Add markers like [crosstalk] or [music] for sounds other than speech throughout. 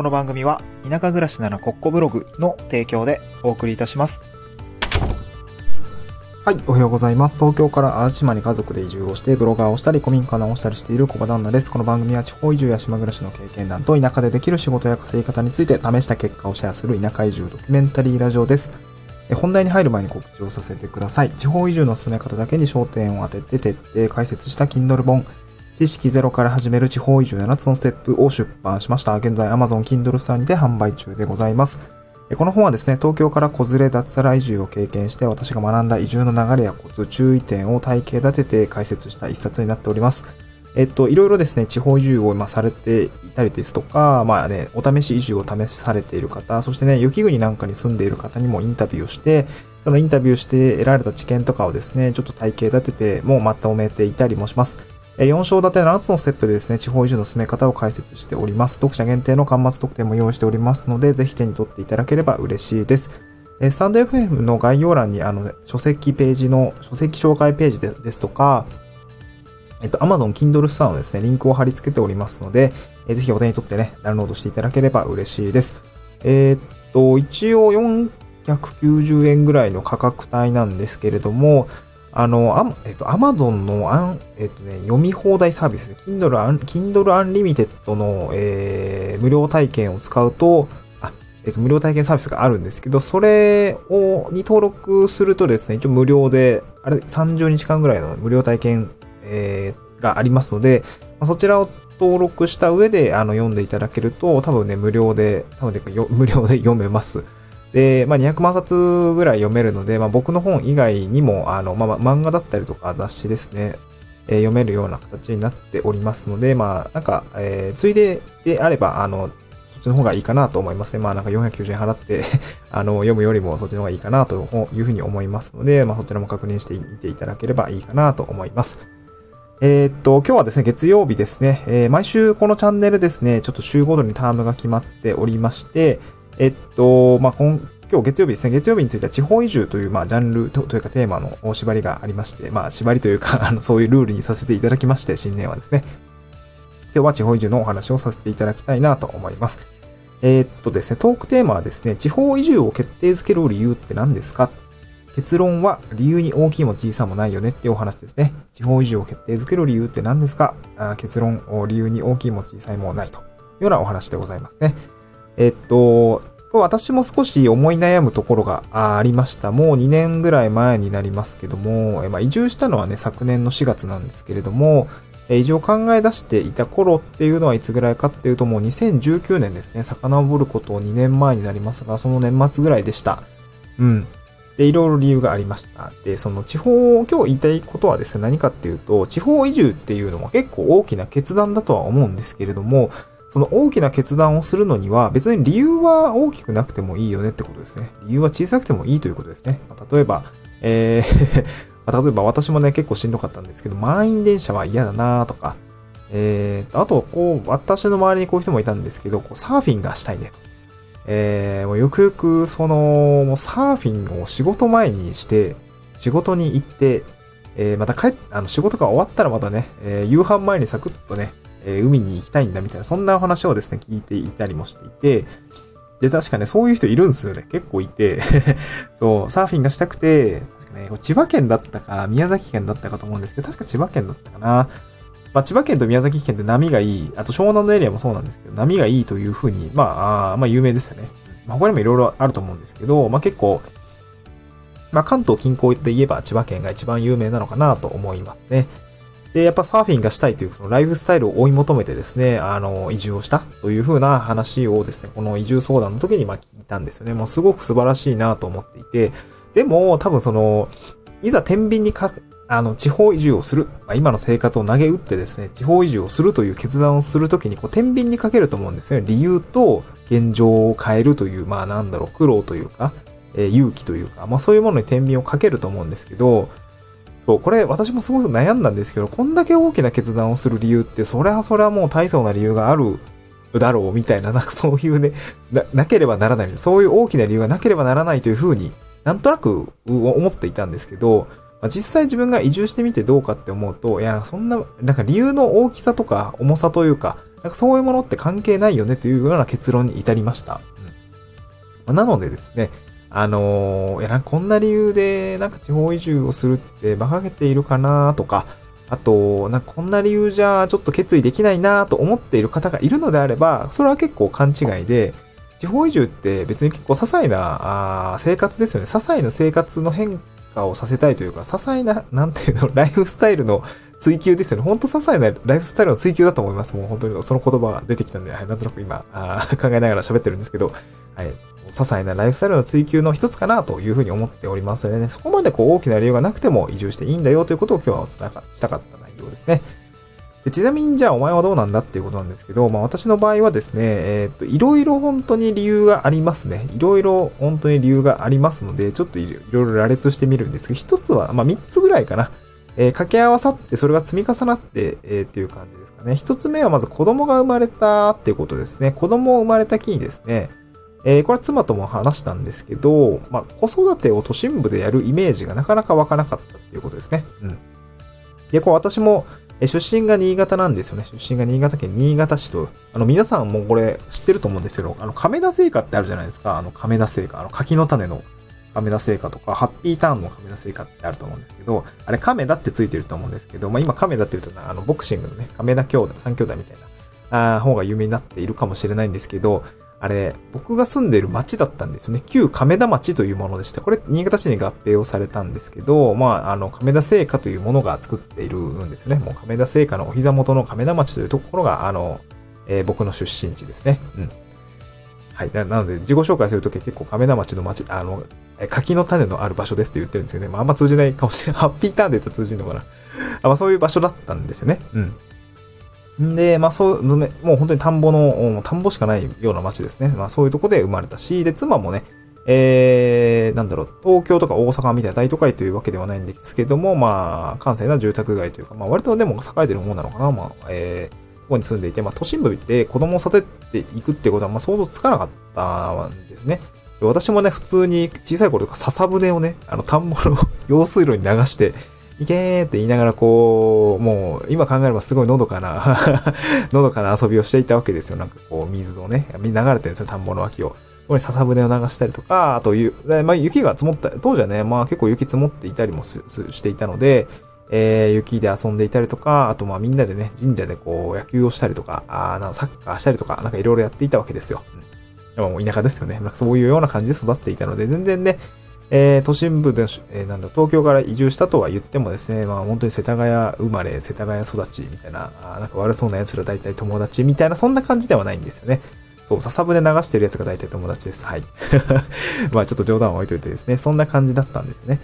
この番組は田舎暮らしならコッコブログの提供でお送りいたします。はい、おはようございます。東京から淡島に家族で移住をして、ブロガーをしたり、古民家直したりしている小場旦那です。この番組は地方移住や島暮らしの経験談と田舎でできる仕事や稼ぎ方について試した結果をシェアする田舎移住ドキュメンタリーラジオです。え本題に入る前に告知をさせてください。地方移住の進め方だけに焦点を当てて徹底解説した Kindle 本、知識ゼロから始める地方移住7つのステップを出版しました。現在 Amazon Kindle ストアにて販売中でございます。この本はですね、東京から子連れ脱サラ移住を経験して私が学んだ移住の流れやコツ、注意点を体系立てて解説した一冊になっております。えっと、いろいろですね、地方移住を今されていたりですとか、まあね、お試し移住を試されている方、そしてね、雪国なんかに住んでいる方にもインタビューをして、そのインタビューして得られた知見とかをですね、ちょっと体系立ててもうまとめていたりもします。4章立て7つのステップでですね、地方移住の進め方を解説しております。読者限定の端末特典も用意しておりますので、ぜひ手に取っていただければ嬉しいです。えスタンド FM の概要欄にあの、書籍ページの、書籍紹介ページでですとか、えっと、Amazon Kindle ストアのですね、リンクを貼り付けておりますので、えぜひお手に取ってね、ダウンロードしていただければ嬉しいです。えーっと、一応490円ぐらいの価格帯なんですけれども、あの、あえっと、Amazon のあん、えっとね、読み放題サービスで、Kindle, Un- Kindle Unlimited の、えー無料体験を使うと、あ、えっと、無料体験サービスがあるんですけど、それを、に登録するとですね、一応無料で、あれ、30日間ぐらいの無料体験、えーがありますので、まあそちらを登録した上で、あの、読んでいただけると、多分ね、無料で、多分ね、無料で読めます。で、まあ、200万冊ぐらい読めるので、まあ、僕の本以外にも、あの、まあ、漫画だったりとか雑誌ですね、えー読めるような形になっておりますので、まあ、なんか、えーついでであれば、あの、そっちの方がいいかなと思いますね。まあ、なんか490円払って [laughs] あの、読むよりもそっちの方がいいかなというふうに思いますので、まあ、そちらも確認してみていただければいいかなと思います。えーっと、今日はですね、月曜日ですね、えー毎週このチャンネルですね、ちょっと週ごとにタームが決まっておりまして、えっと、まあ、今今日月曜日ですね、月曜日については地方移住という、まあ、ジャンルというかテーマの縛りがありまして、まあ、縛りというか、[laughs] あの、そういうルールにさせていただきまして、新年はですね、今日は地方移住のお話をさせていただきたいなと思います。えーっとですね、トークテーマはですね、地方移住を決定づける理由って何ですか？結論は理由に大きいも小さもないよねっていうお話ですね。地方移住を決定づける理由って何ですか？あ結論、お理由に大きいも小さいもないというようなお話でございますね。えっと、私も少し思い悩むところがありました。もう2年ぐらい前になりますけども、まあ、移住したのはね、昨年の4月なんですけれども、え移住を考え出していた頃っていうのはいつぐらいかっていうともう2019年ですね。遡ることを2年前になりますが、その年末ぐらいでした。うん。で、いろいろ理由がありました。で、その地方を、今日言いたいことはですね、何かっていうと、地方移住っていうのは結構大きな決断だとは思うんですけれども、その大きな決断をするのには、別に理由は大きくなくてもいいよねってことですね。理由は小さくてもいいということですね。まあ例えば、えー [laughs] 例えば私もね、結構しんどかったんですけど、満員電車は嫌だなとか、えー、あと、こう、私の周りにこういう人もいたんですけど、こうサーフィンがしたいねと。えー、もうよくよく、その、もうサーフィンを仕事前にして、仕事に行って、えー、また帰っ、あの、仕事が終わったらまたね、えー夕飯前にサクッとね、え海に行きたいんだみたいな、そんなお話をですね、聞いていたりもしていて、で、確かね、そういう人いるんですよね。結構いて、[laughs] そう、サーフィンがしたくて、確かね、千葉県だったか、宮崎県だったかと思うんですけど、確か千葉県だったかな。まあ、千葉県と宮崎県って波がいい、あと湘南のエリアもそうなんですけど、波がいいというふうに、まあ、あまあ、有名ですよね。まあ、他にもいろいろあると思うんですけど、まあ、結構、まあ、関東近郊で言えば千葉県が一番有名なのかなと思いますね。で、やっぱサーフィンがしたいというそのライフスタイルを追い求めてですね、あの、移住をしたという風な話をですね、この移住相談の時にまあ聞いたんですよね。もうすごく素晴らしいなと思っていて、でも多分その、いざ天秤にか、あの、地方移住をする、まあ、今の生活を投げ打ってですね、地方移住をするという決断をするときに、こう、天秤にかけると思うんですよね。理由と現状を変えるという、まあなんだろう、苦労というか、えー勇気というか、まあそういうものに天秤をかけると思うんですけど、そう、これ私もすごく悩んだんですけど、こんだけ大きな決断をする理由って、それはそれはもう大層な理由があるだろうみたいな、なんかそういうね、な、なければならないいな、そういう大きな理由がなければならないというふうになんとなく思っていたんですけど、まあ実際自分が移住してみてどうかって思うと、いや、そんな、なんか理由の大きさとか重さというか、なんかそういうものって関係ないよねというような結論に至りました。うん、まあなのでですね、あのー、いや、なんこんな理由で、なんか地方移住をするって馬鹿げているかなとか、あと、なんかこんな理由じゃちょっと決意できないなと思っている方がいるのであれば、それは結構勘違いで、地方移住って別に結構些細なあ生活ですよね。些細な生活の変化をさせたいというか、些細な、なんていうの、[laughs] ライフスタイルの追求ですよね。ほんと些細なライフスタイルの追求だと思います。もう本当にその言葉が出てきたんで、はい、なんとなく今、あ考えながら喋ってるんですけど、はい。些細なライフスタイルの追求の一つかなというふうに思っておりますのでね、そこまでこう大きな理由がなくても移住していいんだよということを今日はお伝えしたかった内容ですね。でちなみにじゃあお前はどうなんだっていうことなんですけど、まあ私の場合はですね、えー、っと、いろいろ本当に理由がありますね。いろいろ本当に理由がありますので、ちょっといろいろ羅列してみるんですけど、一つは、まあ三つぐらいかな。えー、掛け合わさって、それが積み重なって、えー、っていう感じですかね。一つ目はまず子供が生まれたっていうことですね。子供を生まれた日にですね、えー、これは妻とも話したんですけど、まあ、子育てを都心部でやるイメージがなかなか湧かなかったっていうことですね。うん。で、こう私も、え出身が新潟なんですよね。出身が新潟県新潟市と、あの、皆さんもこれ知ってると思うんですけど、あの、亀田製菓ってあるじゃないですか。あの、亀田製菓。あの、柿の種の亀田製菓とか、ハッピーターンの亀田製菓ってあると思うんですけど、あれ亀田ってついてると思うんですけど、まあ今亀田って言うとあの、ボクシングのね、亀田兄弟、三兄弟みたいな、あ方が有名になっているかもしれないんですけど、あれ、僕が住んでいる町だったんですよね。旧亀田町というものでした。これ、新潟市に合併をされたんですけど、まあ、あの、亀田製菓というものが作っているんですよね。もう亀田製菓のお膝元の亀田町というところが、あの、えー、僕の出身地ですね。うん。はい。なので、自己紹介するとき結構亀田町の町、あの、柿の種のある場所ですって言ってるんですけどね。まあ、あんま通じないかもしれない。ハッピーターンで言ったら通じるのかな。あまあ、そういう場所だったんですよね。うん。んで、まあそう、もう本当に田んぼの、田んぼしかないような街ですね。まあそういうとこで生まれたし、で、妻もね、えー、なんだろう、東京とか大阪みたいな大都会というわけではないんですけども、まあ、閑静な住宅街というか、まあ割とでも栄えてる方なのかな、まあ、えー、ここに住んでいて、まあ都心部で子供を育てていくってことは、まあ想像つかなかったんですね。私もね、普通に小さい頃とか笹舟をね、あの田んぼの [laughs] 用水路に流して、いけーって言いながらこう、もう今考えればすごいのどかな [laughs] のどかな遊びをしていたわけですよ。なんかこう水をね、流れてるんですよ、田んぼの脇を。ここに笹舟を流したりとか、あと、まあ、雪が積もった、当時はね、まあ結構雪積もっていたりもしていたので、えー、雪で遊んでいたりとか、あとまあみんなでね、神社でこう野球をしたりとか、あなんサッカーしたりとか、なんかいろいろやっていたわけですよ。うん、もう田舎ですよね。そういうような感じで育っていたので、全然ね、えー、都心部で、えー、なんだ、東京から移住したとは言ってもですね、まあ本当に世田谷生まれ、世田谷育ちみたいな、あなんか悪そうな奴ら大体友達みたいな、そんな感じではないんですよね。そう、笹舟流してる奴が大体友達です。はい。[laughs] まあちょっと冗談を置いといてですね、そんな感じだったんですね。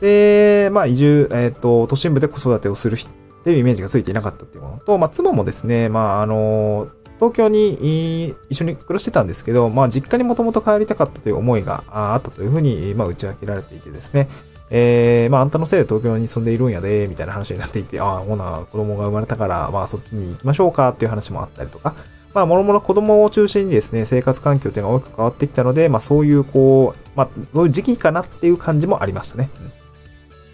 で、まあ移住、えっ、ー、と、都心部で子育てをする人っていうイメージがついていなかったっていうものと、まあ妻もですね、まああのー東京に一緒に暮らしてたんですけど、まあ実家にもともと帰りたかったという思いがあったというふうに、まあ打ち明けられていてですね、えー、まああんたのせいで東京に住んでいるんやで、みたいな話になっていて、ああ、ほな、子供が生まれたから、まあそっちに行きましょうかっていう話もあったりとか、まあ、もろもろ子供を中心にですね、生活環境っていうのが大きく変わってきたので、まあそういうこう、まあそういう時期かなっていう感じもありましたね。うん、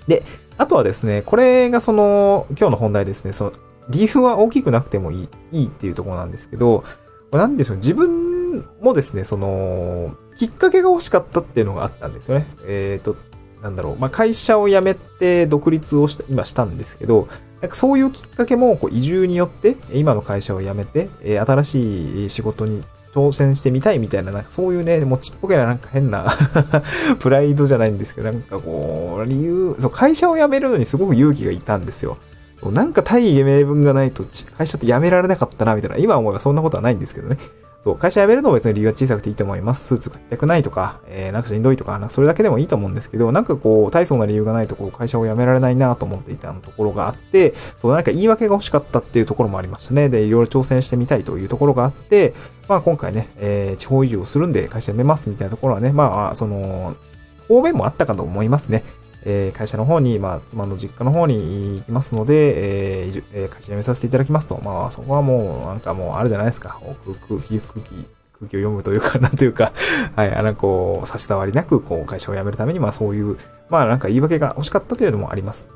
で、あとはですね、これがその、今日の本題ですね、その、理由は大きくなくてもいい、いいっていうところなんですけど、なんでしょう、自分もですね、その、きっかけが欲しかったっていうのがあったんですよね。えっ、ー、と、なんだろう、まあ、会社を辞めて独立をした、今したんですけど、なんかそういうきっかけもこう移住によって、今の会社を辞めて、え新しい仕事に挑戦してみたいみたいな、なんかそういうね、もうちっぽけななんか変な [laughs] プライドじゃないんですけど、なんかこう、理由、そう、会社を辞めるのにすごく勇気がいたんですよ。なんか大義名分がないと会社って辞められなかったな、みたいな。今思えばそんなことはないんですけどね。そう、会社辞めるのも別に理由は小さくていいと思います。スーツ買いたくないとか、えー、なんかしんどいとか、それだけでもいいと思うんですけど、なんかこう、大層な理由がないとこう、会社を辞められないなと思っていたところがあって、そう、なんか言い訳が欲しかったっていうところもありましたね。で、いろいろ挑戦してみたいというところがあって、まあ今回ね、えー、地方移住をするんで会社辞めますみたいなところはね、まあ、その、方面もあったかと思いますね。えー、会社の方に、まあ、妻の実家の方に行きますので、えー、えー、会社辞めさせていただきますと。まあ、そこはもう、なんかもうあるじゃないですか。空気、空気、空気を読むというか、なんというか、[laughs] はい、あの、こう、差し障りなく、こう、会社を辞めるために、まあ、そういう、まあ、なんか言い訳が欲しかったというのもあります。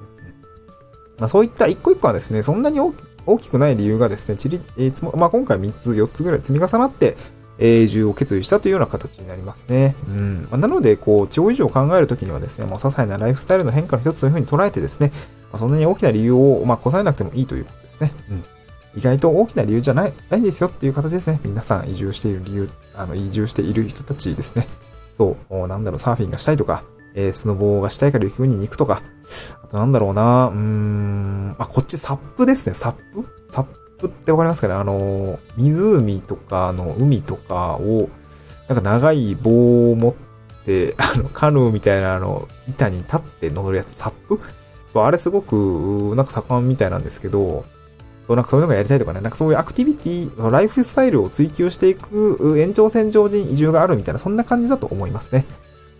まあ、そういった一個一個はですね、そんなに大大きくない理由がですね、ちり、えーつもまあ、今回3つ、4つぐらい積み重なって、えー移住を決意したというような形になりますね。うん。まあなので、こう、地方移住を考えるときにはですね、もう些細なライフスタイルの変化の一つというふうに捉えてですね、まあ、そんなに大きな理由を、まあ、こさえなくてもいいということですね。うん。意外と大きな理由じゃない、ないですよっていう形ですね。皆さん移住している理由、あの、移住している人たちですね。そう、なんだろう、サーフィンがしたいとか、えースノボーがしたいから雪国に行くとか、あとなんだろうな、うーん、あ、こっちサップですね、サップ？サッププってわかりますかね？あの、湖とか、の、海とかを、なんか長い棒を持って、[laughs] あの、カヌーみたいなあの、板に立って登るやつ、サップ？あれすごく、なんか盛んみたいなんですけど、そう、なんかそういうのがやりたいとかね、なんかそういうアクティビティ、ライフスタイルを追求していく延長線上に移住があるみたいな、そんな感じだと思いますね。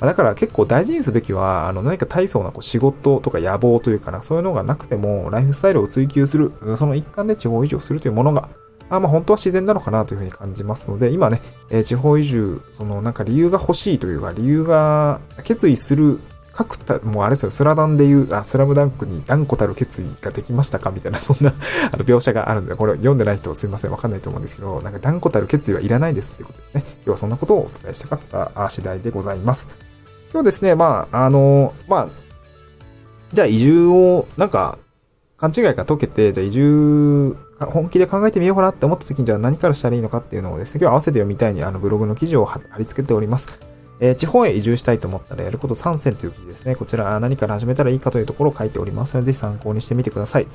まだから結構大事にすべきは、あの、何か大層なこう仕事とか野望というかな、そういうのがなくても、ライフスタイルを追求する、その一環で地方移住するというものが、あまあ本当は自然なのかなというふうに感じますので、今ね、えー地方移住、そのなんか理由が欲しいというか、理由が決意する、各た、もうあれですよ、スラダンで言う、あ、スラムダンクに断固たる決意ができましたかみたいな、そんなあの描写があるんで、これ読んでない人すいません、わかんないと思うんですけど、なんか断固たる決意はいらないですっていうことですね。今日はそんなことをお伝えしたかった次第でございます。今日ですね、まあ、あの、まあ、じゃあ移住を、なんか、勘違いが解けて、じゃあ移住、本気で考えてみようかなって思った時に、じゃあ何からしたらいいのかっていうのをですね、今日合わせて読みたいにあのブログの記事を貼り付けております。えー地方へ移住したいと思ったらやること3選という記事ですね。こちら何から始めたらいいかというところを書いておりますので、ぜひ参考にしてみてください。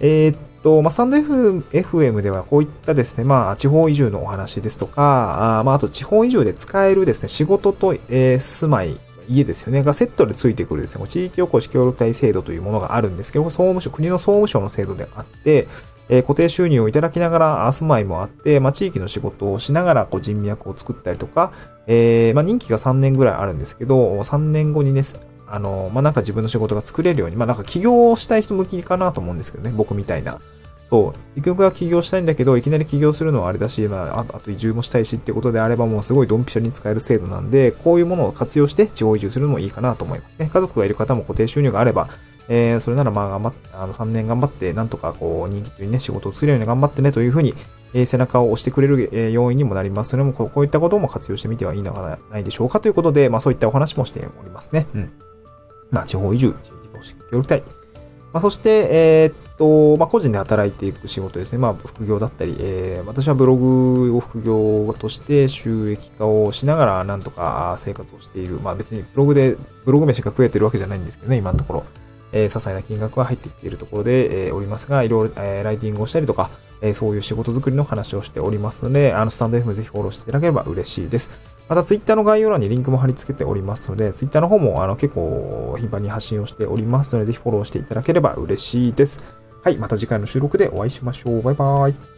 えーっと、まあ、スタンド FM ではこういったですね、まあ、地方移住のお話ですとか、あまあ、あと地方移住で使えるですね、仕事と、えー住まい、家ですよね、がセットでついてくるですね、地域おこし協力隊制度というものがあるんですけど、総務省、国の総務省の制度であって、えー固定収入をいただきながら住まいもあって、まあ、地域の仕事をしながらこう人脈を作ったりとか、えーまあ、任期が3年ぐらいあるんですけど、3年後にね、あの、まあ、なんか自分の仕事が作れるように、まあ、なんか起業したい人向きかなと思うんですけどね、僕みたいな。そう。ゆくゆくは起業したいんだけど、いきなり起業するのはあれだし、まあ、あと移住もしたいしってことであれば、もうすごいドンピシャに使える制度なんで、こういうものを活用して地方移住するのもいいかなと思いますね。家族がいる方も固定収入があれば、えー、それならまあ頑張って、あの3年頑張って、なんとかこう、人気中にね、仕事を作るように頑張ってねというふうに、えー背中を押してくれる、えー要因にもなります。それもこうこういったことも活用してみてはいいのではないでしょうかということで、まあそういったお話もしておりますね。うん。まあ地方移住、地域おこし協力隊。まあそして、えーっと、まあ個人で働いていく仕事ですね。まあ副業だったり、えー私はブログを副業として収益化をしながらなんとか生活をしている。まあ別にブログで、ブログ飯が食えてるわけじゃないんですけどね、今のところ。えー、些細な金額は入ってきているところで、えーおりますが、いろいろ、えーライティングをしたりとか、えーそういう仕事作りの話をしておりますので、あの、スタンド FM ぜひフォローしていただければ嬉しいです。また、Twitter の概要欄にリンクも貼り付けておりますので、Twitter の方も、あの、結構頻繁に発信をしておりますので、ぜひフォローしていただければ嬉しいです。はい、また次回の収録でお会いしましょう。バイバーイ。